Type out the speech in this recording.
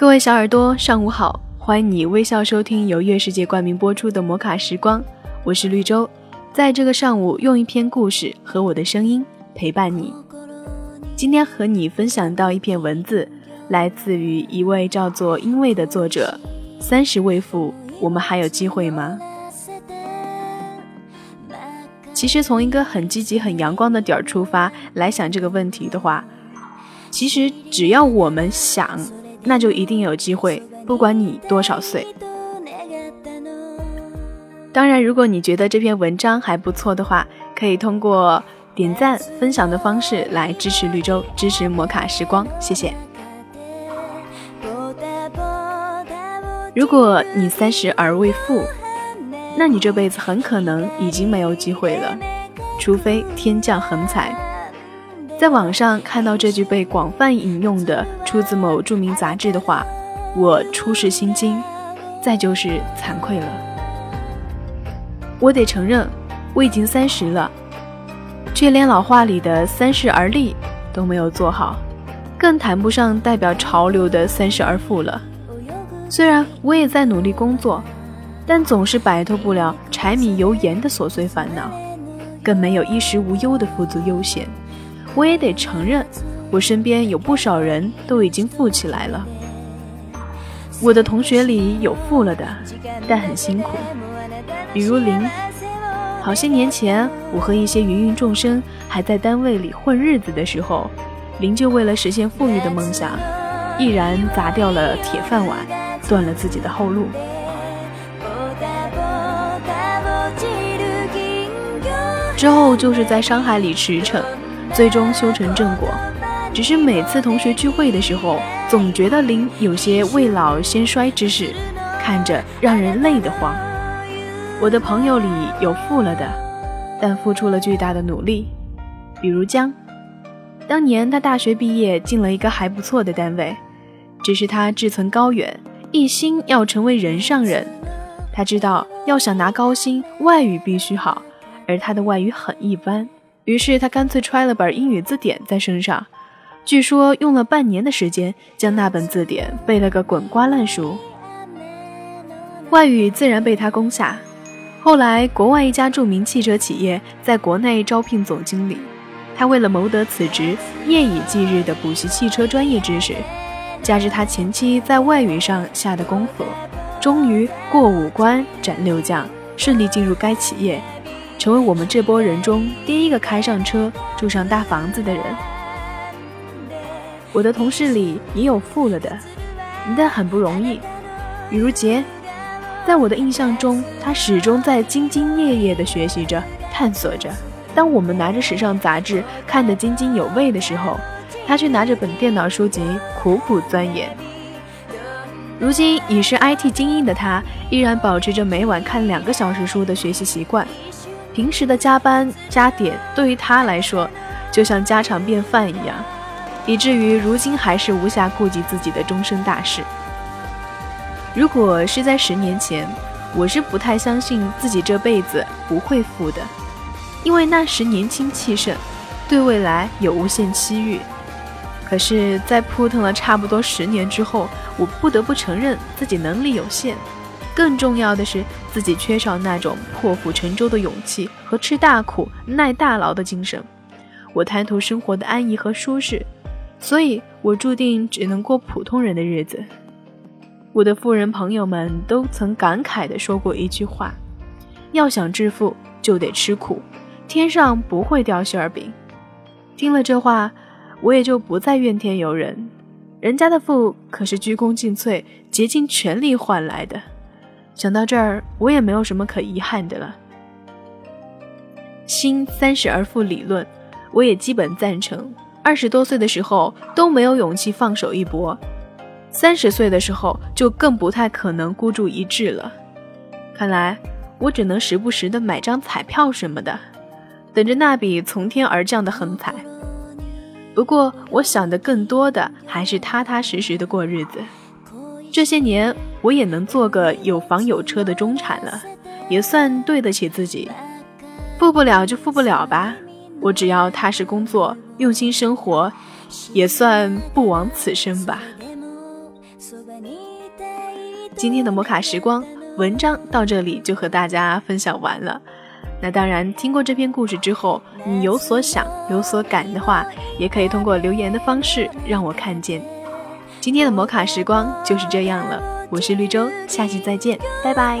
各位小耳朵，上午好！欢迎你微笑收听由月世界冠名播出的《摩卡时光》，我是绿洲，在这个上午用一篇故事和我的声音陪伴你。今天和你分享到一篇文字，来自于一位叫做因为的作者。三十未富，我们还有机会吗？其实从一个很积极、很阳光的点儿出发来想这个问题的话，其实只要我们想。那就一定有机会，不管你多少岁。当然，如果你觉得这篇文章还不错的话，可以通过点赞、分享的方式来支持绿洲，支持摩卡时光，谢谢。如果你三十而未富，那你这辈子很可能已经没有机会了，除非天降横财。在网上看到这句被广泛引用的、出自某著名杂志的话，我初试心惊，再就是惭愧了。我得承认，我已经三十了，却连老话里的“三十而立”都没有做好，更谈不上代表潮流的“三十而富”了。虽然我也在努力工作，但总是摆脱不了柴米油盐的琐碎烦恼，更没有衣食无忧的富足悠闲。我也得承认，我身边有不少人都已经富起来了。我的同学里有富了的，但很辛苦，比如林。好些年前，我和一些芸芸众生还在单位里混日子的时候，林就为了实现富裕的梦想，毅然砸掉了铁饭碗，断了自己的后路。之后就是在商海里驰骋。最终修成正果，只是每次同学聚会的时候，总觉得林有些未老先衰之势，看着让人累得慌。我的朋友里有富了的，但付出了巨大的努力，比如江。当年他大学毕业进了一个还不错的单位，只是他志存高远，一心要成为人上人。他知道要想拿高薪，外语必须好，而他的外语很一般。于是他干脆揣了本英语字典在身上，据说用了半年的时间将那本字典背了个滚瓜烂熟。外语自然被他攻下。后来国外一家著名汽车企业在国内招聘总经理，他为了谋得此职，夜以继日地补习汽车专业知识，加之他前期在外语上下的功夫，终于过五关斩六将，顺利进入该企业。成为我们这波人中第一个开上车、住上大房子的人。我的同事里也有富了的，但很不容易。比如杰，在我的印象中，他始终在兢兢业业地学习着、探索着。当我们拿着时尚杂志看得津津有味的时候，他却拿着本电脑书籍苦苦钻研。如今已是 IT 精英的他，依然保持着每晚看两个小时书的学习习惯。平时的加班加点对于他来说，就像家常便饭一样，以至于如今还是无暇顾及自己的终身大事。如果是在十年前，我是不太相信自己这辈子不会富的，因为那时年轻气盛，对未来有无限期遇。可是，在扑腾了差不多十年之后，我不得不承认自己能力有限。更重要的是，自己缺少那种破釜沉舟的勇气和吃大苦、耐大劳的精神。我贪图生活的安逸和舒适，所以我注定只能过普通人的日子。我的富人朋友们都曾感慨地说过一句话：“要想致富，就得吃苦，天上不会掉馅儿饼。”听了这话，我也就不再怨天尤人。人家的富可是鞠躬尽瘁、竭尽全力换来的。想到这儿，我也没有什么可遗憾的了。新三十而富理论，我也基本赞成。二十多岁的时候都没有勇气放手一搏，三十岁的时候就更不太可能孤注一掷了。看来我只能时不时的买张彩票什么的，等着那笔从天而降的横财。不过我想的更多的还是踏踏实实的过日子。这些年我也能做个有房有车的中产了，也算对得起自己。富不了就富不了吧，我只要踏实工作，用心生活，也算不枉此生吧。今天的摩卡时光文章到这里就和大家分享完了。那当然，听过这篇故事之后，你有所想、有所感的话，也可以通过留言的方式让我看见。今天的摩卡时光就是这样了，我是绿洲，下期再见，拜拜。